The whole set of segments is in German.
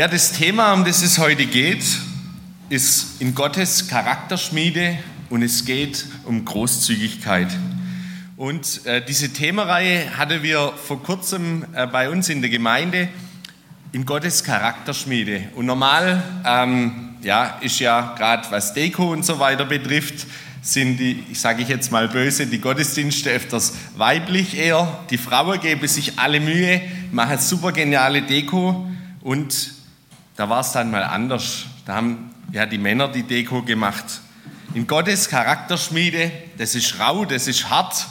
Ja, das Thema, um das es heute geht, ist in Gottes Charakterschmiede und es geht um Großzügigkeit. Und äh, diese Themenreihe hatten wir vor kurzem äh, bei uns in der Gemeinde in Gottes Charakterschmiede. Und normal ähm, ja, ist ja gerade was Deko und so weiter betrifft, sind die, ich sage ich jetzt mal böse, die Gottesdienste öfters weiblich eher. Die Frauen geben sich alle Mühe, machen super geniale Deko und da war es dann mal anders. Da haben ja die Männer die Deko gemacht. In Gottes Charakterschmiede, das ist rau, das ist hart.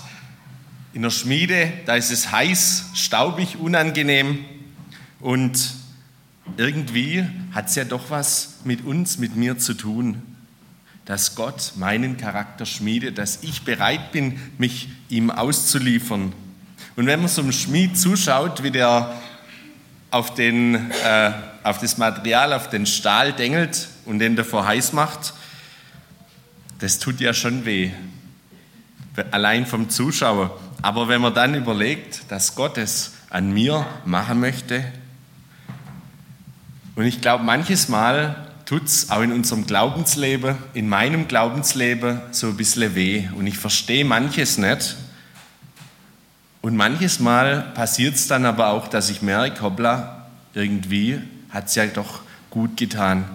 In der Schmiede, da ist es heiß, staubig, unangenehm. Und irgendwie hat es ja doch was mit uns, mit mir zu tun, dass Gott meinen Charakter schmiedet, dass ich bereit bin, mich ihm auszuliefern. Und wenn man so einem Schmied zuschaut, wie der auf den äh, auf das Material, auf den Stahl dengelt und den davor heiß macht, das tut ja schon weh. Allein vom Zuschauer. Aber wenn man dann überlegt, dass Gott es an mir machen möchte, und ich glaube, manches Mal tut es auch in unserem Glaubensleben, in meinem Glaubensleben so ein bisschen weh. Und ich verstehe manches nicht. Und manches Mal passiert es dann aber auch, dass ich merke, hoppla, irgendwie hat es ja doch gut getan.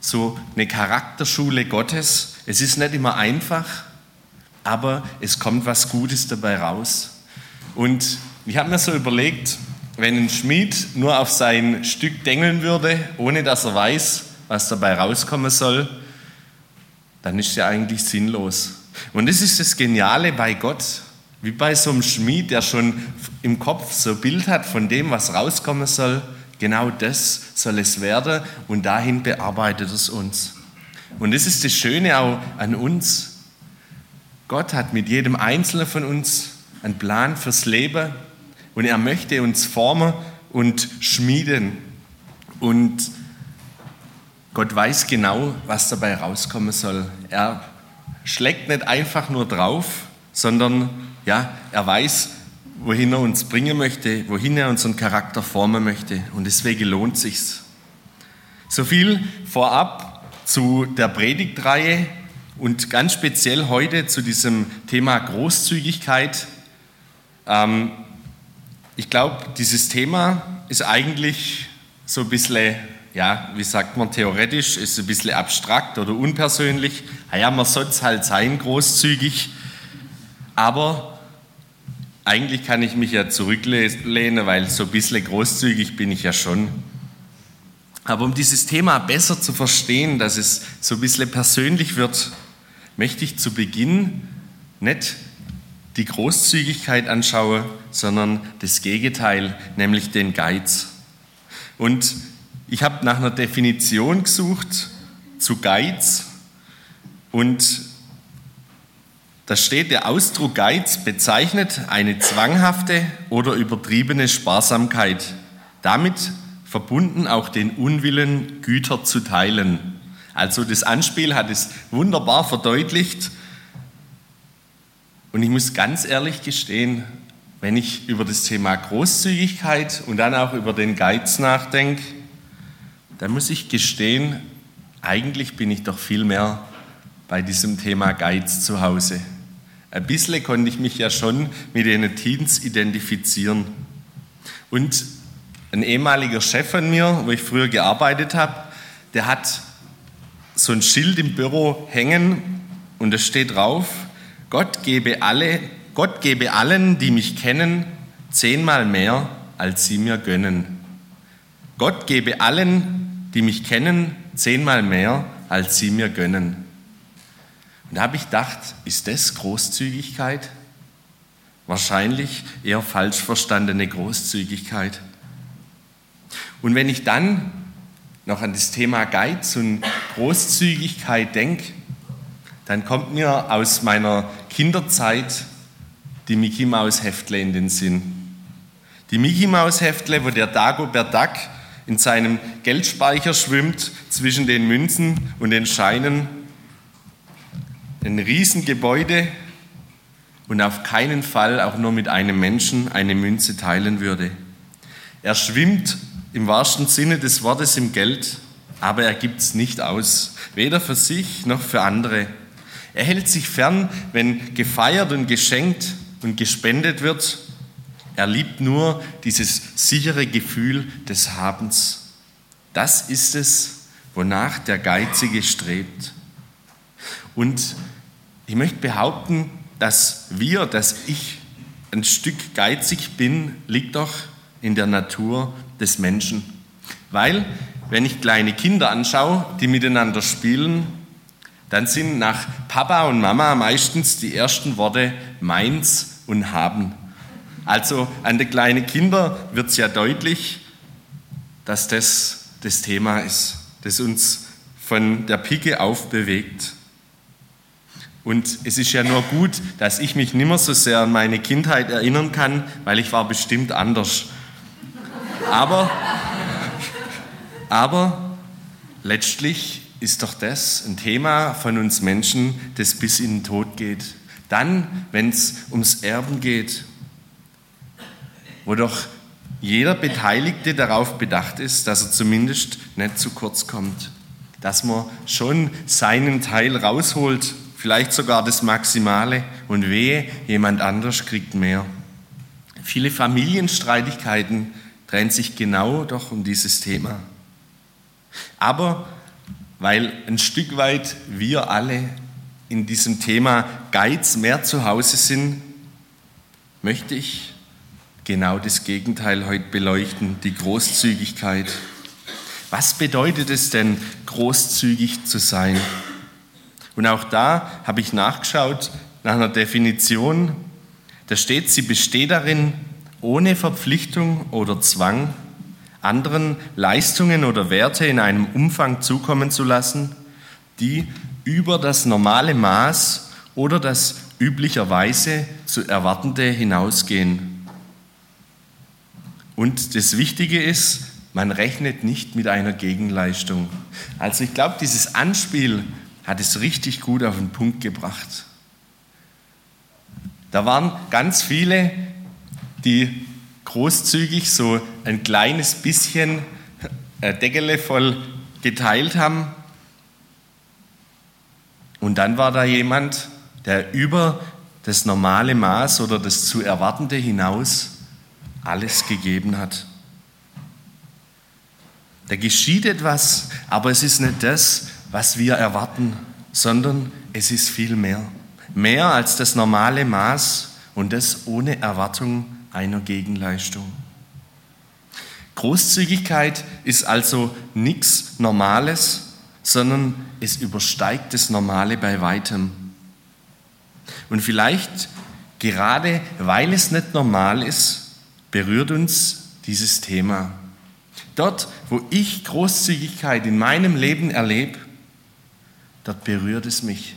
So eine Charakterschule Gottes. Es ist nicht immer einfach, aber es kommt was Gutes dabei raus. Und ich habe mir so überlegt, wenn ein Schmied nur auf sein Stück dengeln würde, ohne dass er weiß, was dabei rauskommen soll, dann ist ja eigentlich sinnlos. Und das ist das Geniale bei Gott, wie bei so einem Schmied, der schon im Kopf so ein Bild hat von dem, was rauskommen soll. Genau das soll es werden und dahin bearbeitet es uns. Und das ist das Schöne auch an uns. Gott hat mit jedem Einzelnen von uns einen Plan fürs Leben und er möchte uns formen und schmieden. Und Gott weiß genau, was dabei rauskommen soll. Er schlägt nicht einfach nur drauf, sondern ja, er weiß, wohin er uns bringen möchte, wohin er unseren Charakter formen möchte. Und deswegen lohnt sich's. So viel vorab zu der Predigtreihe und ganz speziell heute zu diesem Thema Großzügigkeit. Ähm, ich glaube, dieses Thema ist eigentlich so ein bisschen, ja, wie sagt man, theoretisch, ist ein bisschen abstrakt oder unpersönlich. Ja, man soll es halt sein, großzügig. Aber eigentlich kann ich mich ja zurücklehnen, weil so ein bisschen großzügig bin ich ja schon. Aber um dieses Thema besser zu verstehen, dass es so ein bisschen persönlich wird, möchte ich zu Beginn nicht die Großzügigkeit anschauen, sondern das Gegenteil, nämlich den Geiz. Und ich habe nach einer Definition gesucht zu Geiz und da steht, der Ausdruck Geiz bezeichnet eine zwanghafte oder übertriebene Sparsamkeit, damit verbunden auch den Unwillen, Güter zu teilen. Also das Anspiel hat es wunderbar verdeutlicht. Und ich muss ganz ehrlich gestehen, wenn ich über das Thema Großzügigkeit und dann auch über den Geiz nachdenke, dann muss ich gestehen, eigentlich bin ich doch viel mehr bei diesem Thema Geiz zu Hause. Ein bisschen konnte ich mich ja schon mit den Teens identifizieren. Und ein ehemaliger Chef von mir, wo ich früher gearbeitet habe, der hat so ein Schild im Büro hängen und da steht drauf, Gott gebe, alle, Gott gebe allen, die mich kennen, zehnmal mehr, als sie mir gönnen. Gott gebe allen, die mich kennen, zehnmal mehr, als sie mir gönnen. Und da habe ich gedacht, ist das Großzügigkeit? Wahrscheinlich eher falsch verstandene Großzügigkeit. Und wenn ich dann noch an das Thema Geiz und Großzügigkeit denke, dann kommt mir aus meiner Kinderzeit die Mickey Maus Heftle in den Sinn. Die Mickey Maus Heftle, wo der Dagobert Duck in seinem Geldspeicher schwimmt zwischen den Münzen und den Scheinen ein Riesengebäude und auf keinen Fall auch nur mit einem Menschen eine Münze teilen würde. Er schwimmt im wahrsten Sinne des Wortes im Geld, aber er gibt es nicht aus, weder für sich noch für andere. Er hält sich fern, wenn gefeiert und geschenkt und gespendet wird. Er liebt nur dieses sichere Gefühl des Habens. Das ist es, wonach der Geizige strebt. Und ich möchte behaupten, dass wir, dass ich ein Stück geizig bin, liegt doch in der Natur des Menschen. Weil, wenn ich kleine Kinder anschaue, die miteinander spielen, dann sind nach Papa und Mama meistens die ersten Worte meins und haben. Also an den kleinen Kindern wird es ja deutlich, dass das das Thema ist, das uns von der Picke auf bewegt. Und es ist ja nur gut, dass ich mich nicht mehr so sehr an meine Kindheit erinnern kann, weil ich war bestimmt anders. Aber, aber letztlich ist doch das ein Thema von uns Menschen, das bis in den Tod geht. Dann, wenn es ums Erben geht, wo doch jeder Beteiligte darauf bedacht ist, dass er zumindest nicht zu kurz kommt, dass man schon seinen Teil rausholt, vielleicht sogar das Maximale und wehe, jemand anders kriegt mehr. Viele Familienstreitigkeiten drehen sich genau doch um dieses Thema. Aber weil ein Stück weit wir alle in diesem Thema Geiz mehr zu Hause sind, möchte ich genau das Gegenteil heute beleuchten, die Großzügigkeit. Was bedeutet es denn, großzügig zu sein? Und auch da habe ich nachgeschaut nach einer Definition. Da steht, sie besteht darin, ohne Verpflichtung oder Zwang anderen Leistungen oder Werte in einem Umfang zukommen zu lassen, die über das normale Maß oder das üblicherweise zu erwartende hinausgehen. Und das Wichtige ist, man rechnet nicht mit einer Gegenleistung. Also ich glaube, dieses Anspiel hat es richtig gut auf den Punkt gebracht. Da waren ganz viele, die großzügig so ein kleines bisschen äh, Deckele voll geteilt haben. Und dann war da jemand, der über das normale Maß oder das zu erwartende hinaus alles gegeben hat. Da geschieht etwas, aber es ist nicht das, was wir erwarten, sondern es ist viel mehr. Mehr als das normale Maß und das ohne Erwartung einer Gegenleistung. Großzügigkeit ist also nichts Normales, sondern es übersteigt das Normale bei weitem. Und vielleicht gerade weil es nicht normal ist, berührt uns dieses Thema. Dort, wo ich Großzügigkeit in meinem Leben erlebe, dort berührt es mich.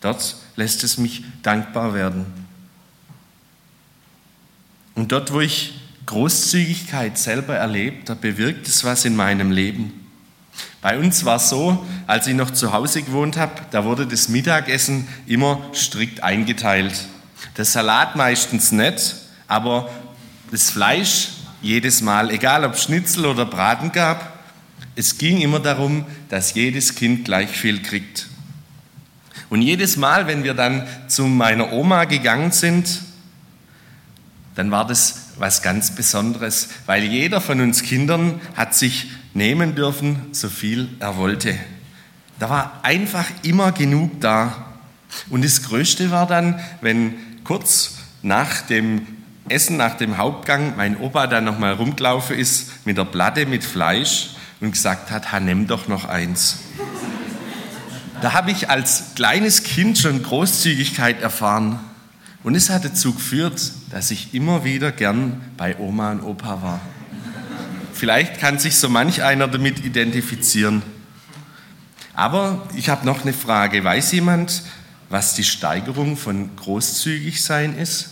Dort lässt es mich dankbar werden. Und dort, wo ich Großzügigkeit selber erlebe, da bewirkt es was in meinem Leben. Bei uns war es so, als ich noch zu Hause gewohnt habe, da wurde das Mittagessen immer strikt eingeteilt. Der Salat meistens nicht, aber das Fleisch jedes Mal, egal ob Schnitzel oder Braten gab, es ging immer darum, dass jedes Kind gleich viel kriegt. Und jedes Mal, wenn wir dann zu meiner Oma gegangen sind, dann war das was ganz Besonderes, weil jeder von uns Kindern hat sich nehmen dürfen, so viel er wollte. Da war einfach immer genug da. Und das Größte war dann, wenn kurz nach dem Essen, nach dem Hauptgang, mein Opa dann nochmal rumgelaufen ist mit der Platte mit Fleisch und gesagt hat, ha, nimm doch noch eins. Da habe ich als kleines Kind schon Großzügigkeit erfahren. Und es hat dazu geführt, dass ich immer wieder gern bei Oma und Opa war. Vielleicht kann sich so manch einer damit identifizieren. Aber ich habe noch eine Frage. Weiß jemand, was die Steigerung von großzügig sein ist?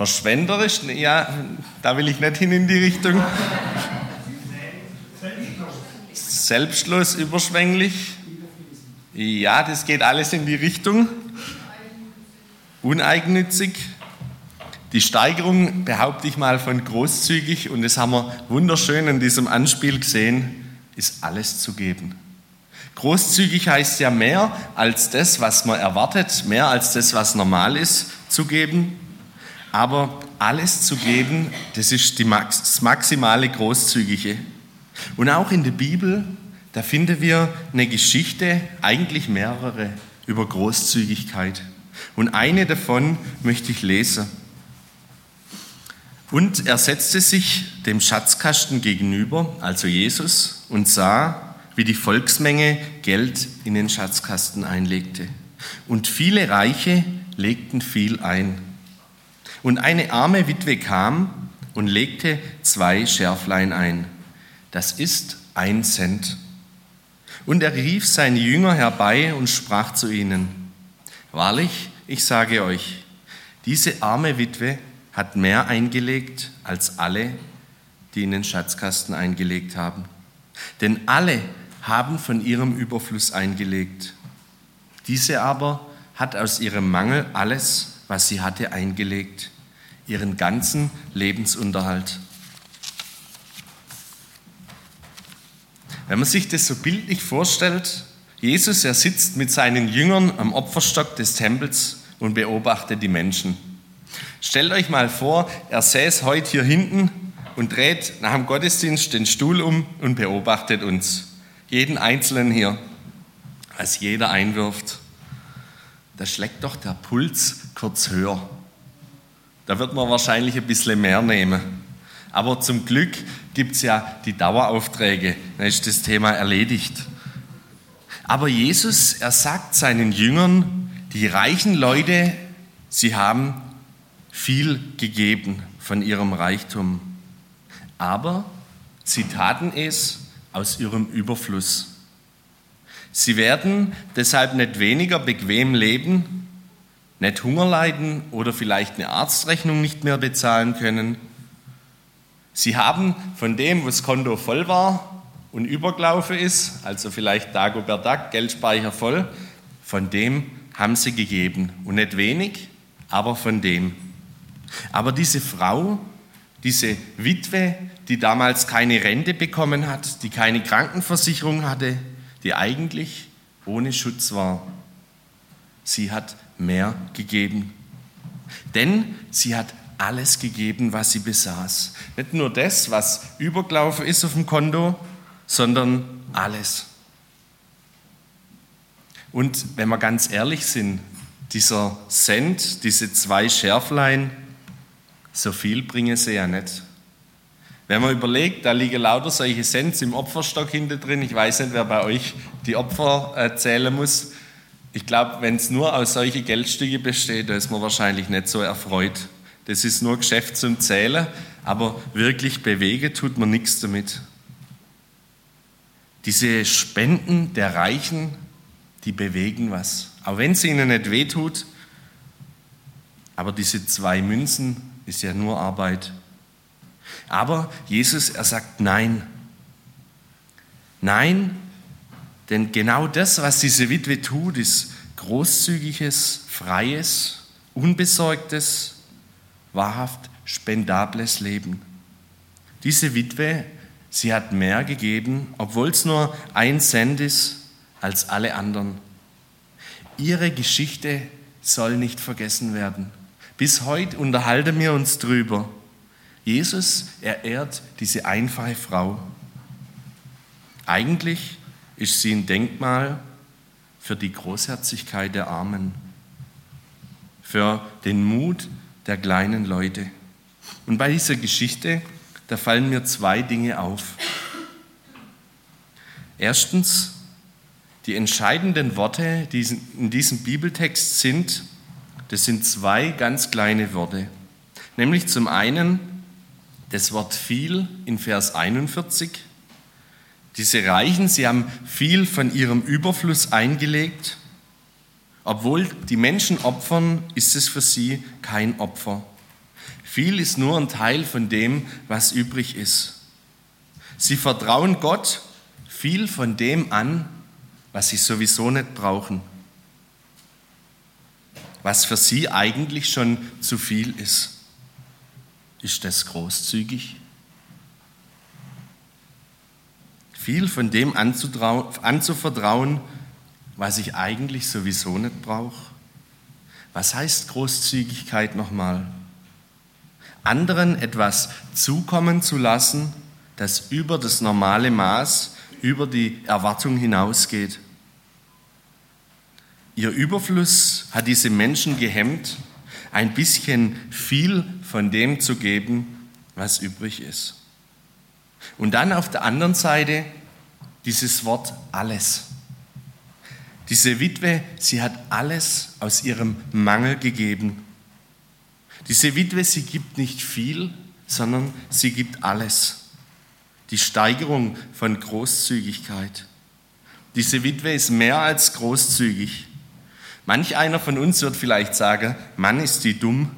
Verschwenderisch? Ja, da will ich nicht hin in die Richtung. Selbstlos, überschwänglich. Ja, das geht alles in die Richtung. Uneigennützig. Die Steigerung behaupte ich mal von großzügig und das haben wir wunderschön in diesem Anspiel gesehen, ist alles zu geben. Großzügig heißt ja mehr als das, was man erwartet, mehr als das, was normal ist, zu geben. Aber alles zu geben, das ist die Max das maximale Großzügige. Und auch in der Bibel, da finden wir eine Geschichte, eigentlich mehrere, über Großzügigkeit. Und eine davon möchte ich lesen. Und er setzte sich dem Schatzkasten gegenüber, also Jesus, und sah, wie die Volksmenge Geld in den Schatzkasten einlegte. Und viele Reiche legten viel ein. Und eine arme Witwe kam und legte zwei Schärflein ein. Das ist ein Cent. Und er rief seine Jünger herbei und sprach zu ihnen, Wahrlich, ich sage euch, diese arme Witwe hat mehr eingelegt als alle, die in den Schatzkasten eingelegt haben. Denn alle haben von ihrem Überfluss eingelegt. Diese aber hat aus ihrem Mangel alles, was sie hatte, eingelegt, ihren ganzen Lebensunterhalt. Wenn man sich das so bildlich vorstellt, Jesus, er sitzt mit seinen Jüngern am Opferstock des Tempels und beobachtet die Menschen. Stellt euch mal vor, er säß heute hier hinten und dreht nach dem Gottesdienst den Stuhl um und beobachtet uns. Jeden Einzelnen hier, als jeder einwirft. Da schlägt doch der Puls kurz höher. Da wird man wahrscheinlich ein bisschen mehr nehmen. Aber zum Glück gibt es ja die Daueraufträge. Dann ist das Thema erledigt. Aber Jesus, er sagt seinen Jüngern, die reichen Leute, sie haben viel gegeben von ihrem Reichtum. Aber sie taten es aus ihrem Überfluss. Sie werden deshalb nicht weniger bequem leben, nicht Hunger leiden oder vielleicht eine Arztrechnung nicht mehr bezahlen können. Sie haben von dem, was Konto voll war und übergelaufen ist, also vielleicht Dagobert Duck, Geldspeicher voll, von dem haben sie gegeben. Und nicht wenig, aber von dem. Aber diese Frau, diese Witwe, die damals keine Rente bekommen hat, die keine Krankenversicherung hatte, die eigentlich ohne Schutz war, sie hat mehr gegeben. Denn sie hat alles gegeben, was sie besaß. Nicht nur das, was übergelaufen ist auf dem Konto, sondern alles. Und wenn wir ganz ehrlich sind, dieser Cent, diese zwei Schärflein, so viel bringen sie ja nicht. Wenn man überlegt, da liegen lauter solche Cents im Opferstock hinter drin, ich weiß nicht, wer bei euch die Opfer äh, zählen muss, ich glaube, wenn es nur aus solchen Geldstücke besteht, da ist man wahrscheinlich nicht so erfreut. Das ist nur Geschäft zum Zählen, aber wirklich bewegen tut man nichts damit. Diese Spenden der Reichen, die bewegen was. Auch wenn es ihnen nicht wehtut, aber diese zwei Münzen ist ja nur Arbeit. Aber Jesus, er sagt Nein. Nein, denn genau das, was diese Witwe tut, ist großzügiges, freies, unbesorgtes, wahrhaft spendables Leben. Diese Witwe, sie hat mehr gegeben, obwohl es nur ein Cent ist, als alle anderen. Ihre Geschichte soll nicht vergessen werden. Bis heute unterhalten wir uns drüber. Jesus, er ehrt diese einfache Frau. Eigentlich ist sie ein Denkmal für die Großherzigkeit der Armen, für den Mut der kleinen Leute. Und bei dieser Geschichte, da fallen mir zwei Dinge auf. Erstens, die entscheidenden Worte, die in diesem Bibeltext sind, das sind zwei ganz kleine Worte. Nämlich zum einen das Wort viel in Vers 41 diese Reichen, sie haben viel von ihrem Überfluss eingelegt. Obwohl die Menschen opfern, ist es für sie kein Opfer. Viel ist nur ein Teil von dem, was übrig ist. Sie vertrauen Gott viel von dem an, was sie sowieso nicht brauchen, was für sie eigentlich schon zu viel ist. Ist das großzügig? Viel von dem anzuvertrauen, was ich eigentlich sowieso nicht brauche? Was heißt Großzügigkeit nochmal? Anderen etwas zukommen zu lassen, das über das normale Maß, über die Erwartung hinausgeht. Ihr Überfluss hat diese Menschen gehemmt, ein bisschen viel von dem zu geben, was übrig ist. Und dann auf der anderen Seite dieses Wort alles. Diese Witwe, sie hat alles aus ihrem Mangel gegeben. Diese Witwe, sie gibt nicht viel, sondern sie gibt alles. Die Steigerung von Großzügigkeit. Diese Witwe ist mehr als großzügig. Manch einer von uns wird vielleicht sagen, Mann ist die dumm.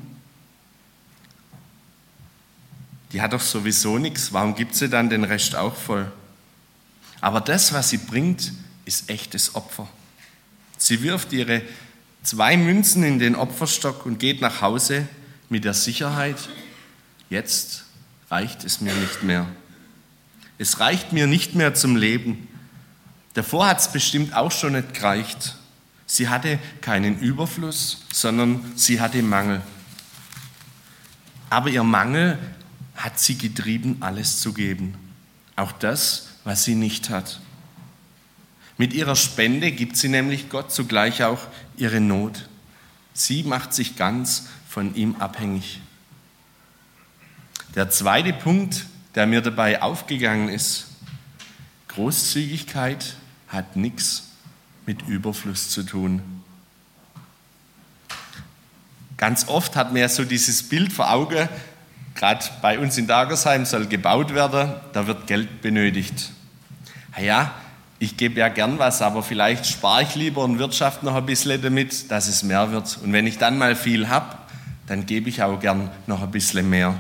Die hat doch sowieso nichts, warum gibt sie dann den Rest auch voll? Aber das, was sie bringt, ist echtes Opfer. Sie wirft ihre zwei Münzen in den Opferstock und geht nach Hause mit der Sicherheit, jetzt reicht es mir nicht mehr. Es reicht mir nicht mehr zum Leben. Davor hat es bestimmt auch schon nicht gereicht. Sie hatte keinen Überfluss, sondern sie hatte Mangel. Aber ihr Mangel hat sie getrieben, alles zu geben. Auch das, was sie nicht hat. Mit ihrer Spende gibt sie nämlich Gott zugleich auch ihre Not. Sie macht sich ganz von ihm abhängig. Der zweite Punkt, der mir dabei aufgegangen ist, Großzügigkeit hat nichts mit Überfluss zu tun. Ganz oft hat man ja so dieses Bild vor Augen, gerade bei uns in Dagersheim soll gebaut werden, da wird Geld benötigt. Ja, ich gebe ja gern was, aber vielleicht spare ich lieber und wirtschaft noch ein bisschen damit, dass es mehr wird. Und wenn ich dann mal viel habe, dann gebe ich auch gern noch ein bisschen mehr.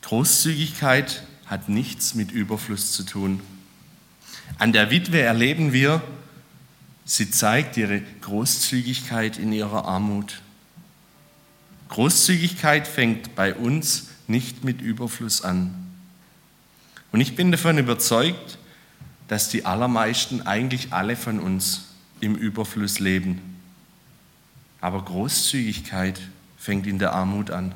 Großzügigkeit hat nichts mit Überfluss zu tun. An der Witwe erleben wir, sie zeigt ihre Großzügigkeit in ihrer Armut. Großzügigkeit fängt bei uns nicht mit Überfluss an. Und ich bin davon überzeugt, dass die allermeisten, eigentlich alle von uns, im Überfluss leben. Aber Großzügigkeit fängt in der Armut an.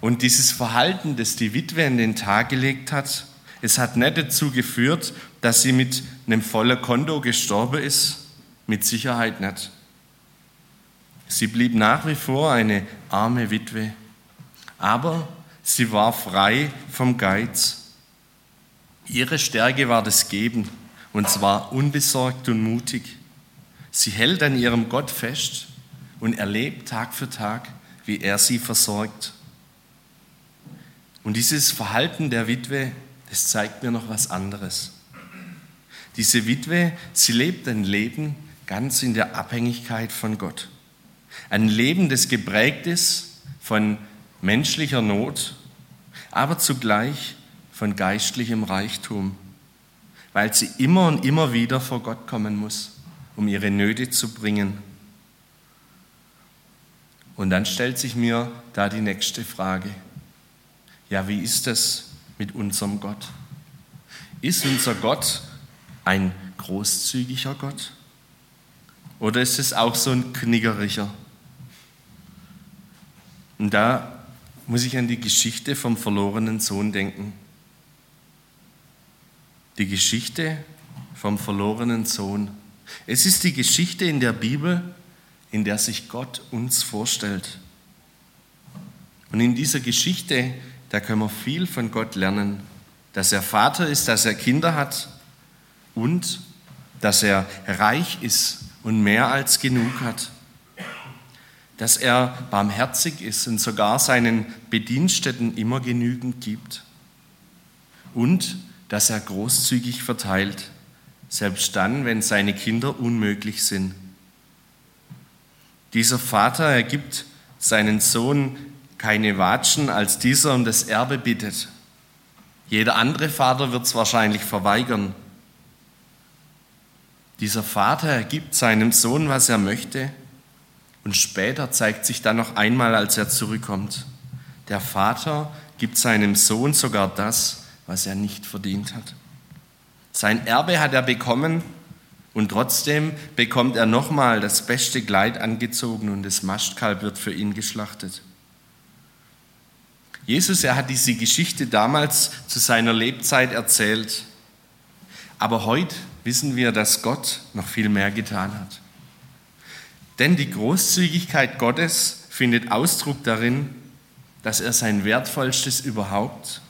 Und dieses Verhalten, das die Witwe in den Tag gelegt hat, es hat nicht dazu geführt, dass sie mit einem vollen Konto gestorben ist. Mit Sicherheit nicht. Sie blieb nach wie vor eine arme Witwe. Aber sie war frei vom Geiz Ihre Stärke war das Geben, und zwar unbesorgt und mutig. Sie hält an ihrem Gott fest und erlebt Tag für Tag, wie er sie versorgt. Und dieses Verhalten der Witwe, das zeigt mir noch was anderes. Diese Witwe, sie lebt ein Leben ganz in der Abhängigkeit von Gott. Ein Leben, das geprägt ist von menschlicher Not, aber zugleich von geistlichem Reichtum, weil sie immer und immer wieder vor Gott kommen muss, um ihre Nöte zu bringen. Und dann stellt sich mir da die nächste Frage. Ja, wie ist es mit unserem Gott? Ist unser Gott ein großzügiger Gott? Oder ist es auch so ein kniggeriger? Und da muss ich an die Geschichte vom verlorenen Sohn denken. Die Geschichte vom verlorenen Sohn. Es ist die Geschichte in der Bibel, in der sich Gott uns vorstellt. Und in dieser Geschichte, da können wir viel von Gott lernen, dass er Vater ist, dass er Kinder hat und dass er reich ist und mehr als genug hat. Dass er barmherzig ist und sogar seinen Bediensteten immer genügend gibt. Und dass er großzügig verteilt, selbst dann, wenn seine Kinder unmöglich sind. Dieser Vater ergibt seinen Sohn keine Watschen, als dieser um das Erbe bittet. Jeder andere Vater wird es wahrscheinlich verweigern. Dieser Vater gibt seinem Sohn, was er möchte, und später zeigt sich dann noch einmal, als er zurückkommt. Der Vater gibt seinem Sohn sogar das, was er nicht verdient hat. Sein Erbe hat er bekommen und trotzdem bekommt er nochmal das beste Kleid angezogen und das Mastkalb wird für ihn geschlachtet. Jesus, er hat diese Geschichte damals zu seiner Lebzeit erzählt. Aber heute wissen wir, dass Gott noch viel mehr getan hat. Denn die Großzügigkeit Gottes findet Ausdruck darin, dass er sein Wertvollstes überhaupt,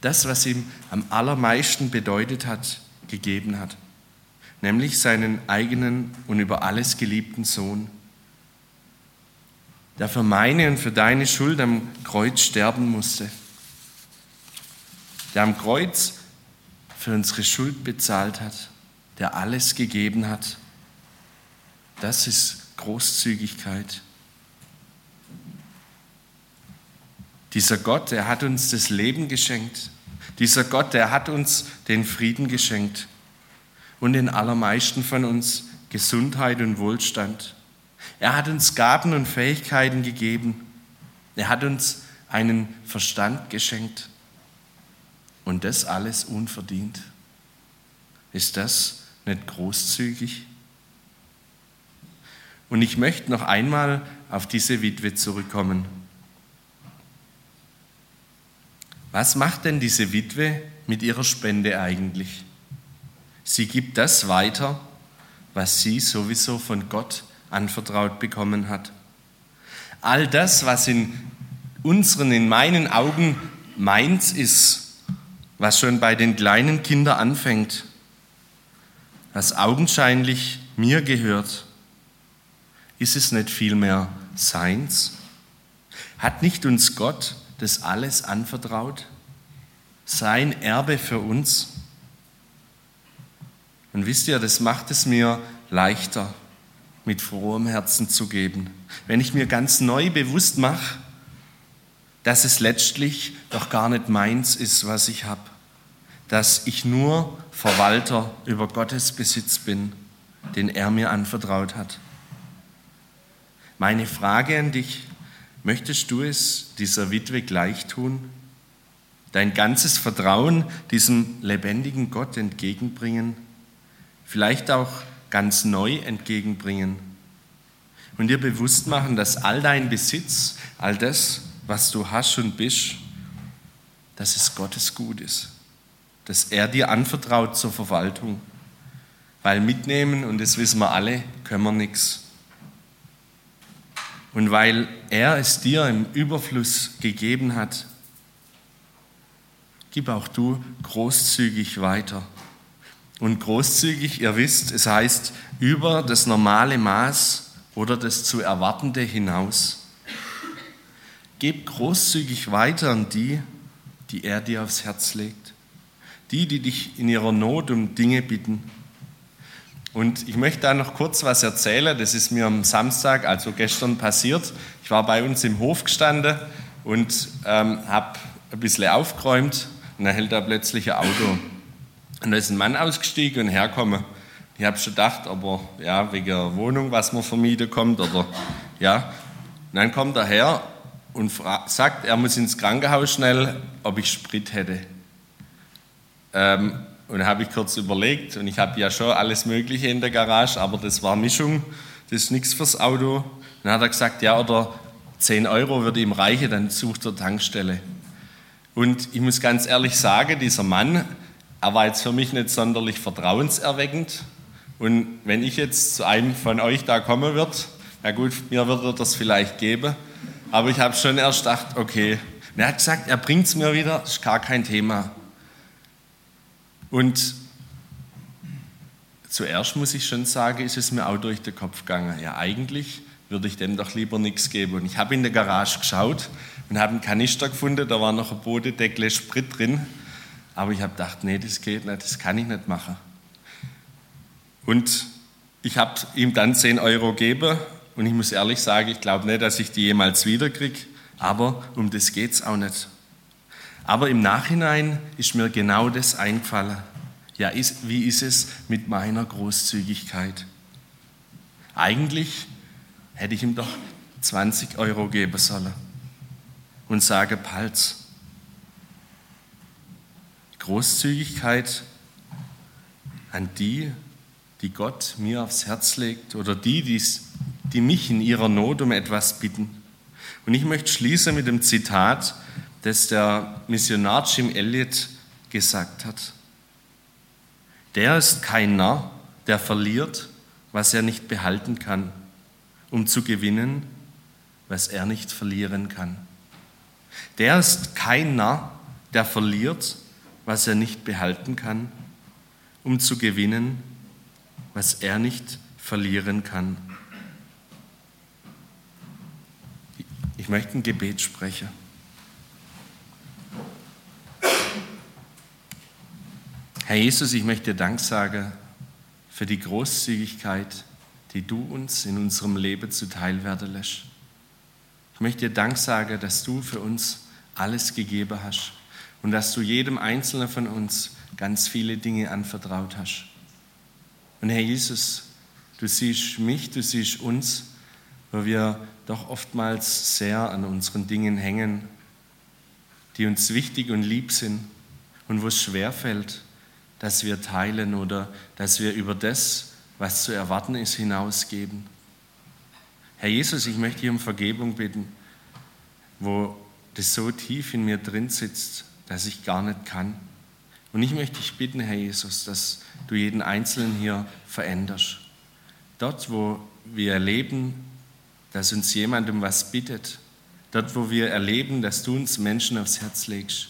das, was ihm am allermeisten bedeutet hat, gegeben hat nämlich seinen eigenen und über alles geliebten Sohn, der für meine und für deine Schuld am Kreuz sterben musste, der am Kreuz für unsere Schuld bezahlt hat, der alles gegeben hat. Das ist Großzügigkeit. Dieser Gott, der hat uns das Leben geschenkt. Dieser Gott, der hat uns den Frieden geschenkt und den allermeisten von uns Gesundheit und Wohlstand. Er hat uns Gaben und Fähigkeiten gegeben. Er hat uns einen Verstand geschenkt. Und das alles unverdient. Ist das nicht großzügig? Und ich möchte noch einmal auf diese Witwe zurückkommen. Was macht denn diese Witwe mit ihrer Spende eigentlich? Sie gibt das weiter, was sie sowieso von Gott anvertraut bekommen hat. All das, was in unseren, in meinen Augen meins ist, was schon bei den kleinen Kindern anfängt, was augenscheinlich mir gehört, ist es nicht vielmehr seins? Hat nicht uns Gott das alles anvertraut? Sein Erbe für uns? Und wisst ihr, das macht es mir leichter, mit frohem Herzen zu geben. Wenn ich mir ganz neu bewusst mache, dass es letztlich doch gar nicht meins ist, was ich habe. Dass ich nur Verwalter über Gottes Besitz bin, den er mir anvertraut hat. Meine Frage an dich, möchtest du es dieser Witwe gleich tun? Dein ganzes Vertrauen diesem lebendigen Gott entgegenbringen? vielleicht auch ganz neu entgegenbringen. Und dir bewusst machen, dass all dein Besitz, all das, was du hast und bist, dass es Gottes gut ist, dass er dir anvertraut zur Verwaltung, weil mitnehmen, und das wissen wir alle, können wir nichts. Und weil er es dir im Überfluss gegeben hat, gib auch du großzügig weiter und großzügig, ihr wisst, es heißt über das normale Maß oder das zu erwartende hinaus. Gib großzügig weiter an die, die er dir aufs Herz legt. Die, die dich in ihrer Not um Dinge bitten. Und ich möchte da noch kurz was erzählen. Das ist mir am Samstag, also gestern, passiert. Ich war bei uns im Hof gestanden und ähm, habe ein bisschen aufgeräumt und dann hält da plötzlich ein Auto. Und da ist ein Mann ausgestiegen und hergekommen. Ich habe schon gedacht, aber ja, wegen der Wohnung, was man vermieten kommt, oder ja. Und dann kommt er her und sagt, er muss ins Krankenhaus schnell, ob ich Sprit hätte. Ähm, und habe ich kurz überlegt und ich habe ja schon alles Mögliche in der Garage, aber das war Mischung, das ist nichts fürs Auto. Und dann hat er gesagt, ja, oder 10 Euro würde ihm reichen, dann sucht er Tankstelle. Und ich muss ganz ehrlich sagen, dieser Mann er war jetzt für mich nicht sonderlich vertrauenserweckend. Und wenn ich jetzt zu einem von euch da kommen würde, na gut, mir würde er das vielleicht geben. Aber ich habe schon erst gedacht, okay. Und er hat gesagt, er bringt es mir wieder, ist gar kein Thema. Und zuerst muss ich schon sagen, ist es mir auch durch den Kopf gegangen. Ja, eigentlich würde ich dem doch lieber nichts geben. Und ich habe in der Garage geschaut und habe einen Kanister gefunden, da war noch ein Bodendeckel Sprit drin. Aber ich habe gedacht, nee, das geht nicht, das kann ich nicht machen. Und ich habe ihm dann 10 Euro gegeben und ich muss ehrlich sagen, ich glaube nicht, dass ich die jemals wiederkriege, aber um das geht es auch nicht. Aber im Nachhinein ist mir genau das eingefallen. Ja, ist, wie ist es mit meiner Großzügigkeit? Eigentlich hätte ich ihm doch 20 Euro geben sollen und sage, Palz. Großzügigkeit an die, die Gott mir aufs Herz legt oder die, die mich in ihrer Not um etwas bitten. Und ich möchte schließen mit dem Zitat, das der Missionar Jim Elliot gesagt hat. Der ist kein Narr, der verliert, was er nicht behalten kann, um zu gewinnen, was er nicht verlieren kann. Der ist kein Narr, der verliert, was er nicht behalten kann, um zu gewinnen, was er nicht verlieren kann. Ich möchte ein Gebet sprechen. Herr Jesus, ich möchte dir Dank sagen für die Großzügigkeit, die du uns in unserem Leben zuteil werden lässt. Ich möchte dir Dank sagen, dass du für uns alles gegeben hast und dass du jedem Einzelnen von uns ganz viele Dinge anvertraut hast. Und Herr Jesus, du siehst mich, du siehst uns, wo wir doch oftmals sehr an unseren Dingen hängen, die uns wichtig und lieb sind und wo es schwerfällt, dass wir teilen oder dass wir über das, was zu erwarten ist, hinausgeben. Herr Jesus, ich möchte hier um Vergebung bitten, wo das so tief in mir drin sitzt, dass ich gar nicht kann. Und ich möchte dich bitten, Herr Jesus, dass du jeden Einzelnen hier veränderst. Dort, wo wir erleben, dass uns jemand um was bittet, dort, wo wir erleben, dass du uns Menschen aufs Herz legst,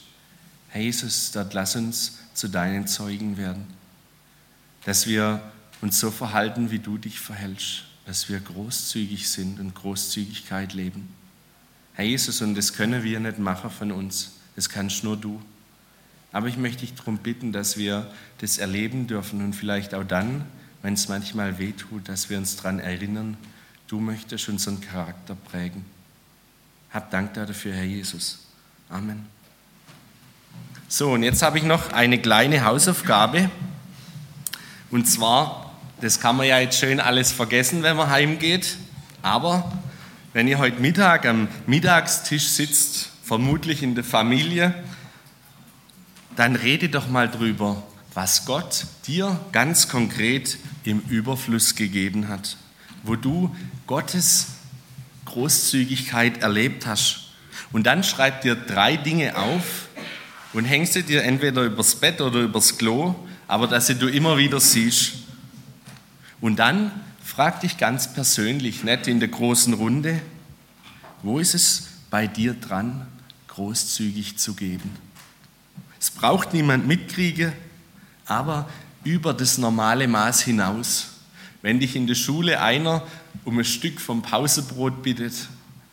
Herr Jesus, dort lass uns zu deinen Zeugen werden. Dass wir uns so verhalten, wie du dich verhältst. Dass wir großzügig sind und Großzügigkeit leben. Herr Jesus, und das können wir nicht machen von uns. Das kannst nur du. Aber ich möchte dich darum bitten, dass wir das erleben dürfen und vielleicht auch dann, wenn es manchmal wehtut, dass wir uns daran erinnern, du möchtest unseren Charakter prägen. Hab Dank dafür, Herr Jesus. Amen. So, und jetzt habe ich noch eine kleine Hausaufgabe. Und zwar, das kann man ja jetzt schön alles vergessen, wenn man heimgeht. Aber wenn ihr heute Mittag am Mittagstisch sitzt, vermutlich in der Familie, dann rede doch mal drüber, was Gott dir ganz konkret im Überfluss gegeben hat, wo du Gottes Großzügigkeit erlebt hast. Und dann schreib dir drei Dinge auf, und hängst sie dir entweder übers Bett oder übers Klo, aber dass sie du immer wieder siehst. Und dann frag dich ganz persönlich, nicht in der großen Runde, wo ist es bei dir dran, großzügig zu geben? Es braucht niemand mitkriege, aber über das normale Maß hinaus. Wenn dich in der Schule einer um ein Stück vom Pausebrot bittet,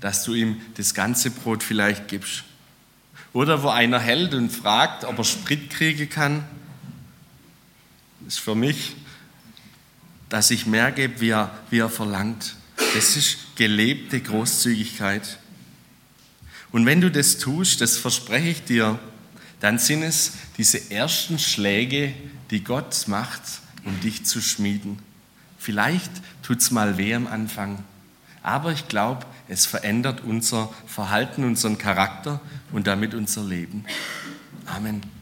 dass du ihm das ganze Brot vielleicht gibst. Oder wo einer hält und fragt, ob er Sprit kriegen kann. Ist für mich, dass ich mehr gebe, wie er, wie er verlangt. Das ist gelebte Großzügigkeit. Und wenn du das tust, das verspreche ich dir, dann sind es diese ersten Schläge, die Gott macht, um dich zu schmieden. Vielleicht tut es mal weh am Anfang, aber ich glaube, es verändert unser Verhalten, unseren Charakter und damit unser Leben. Amen.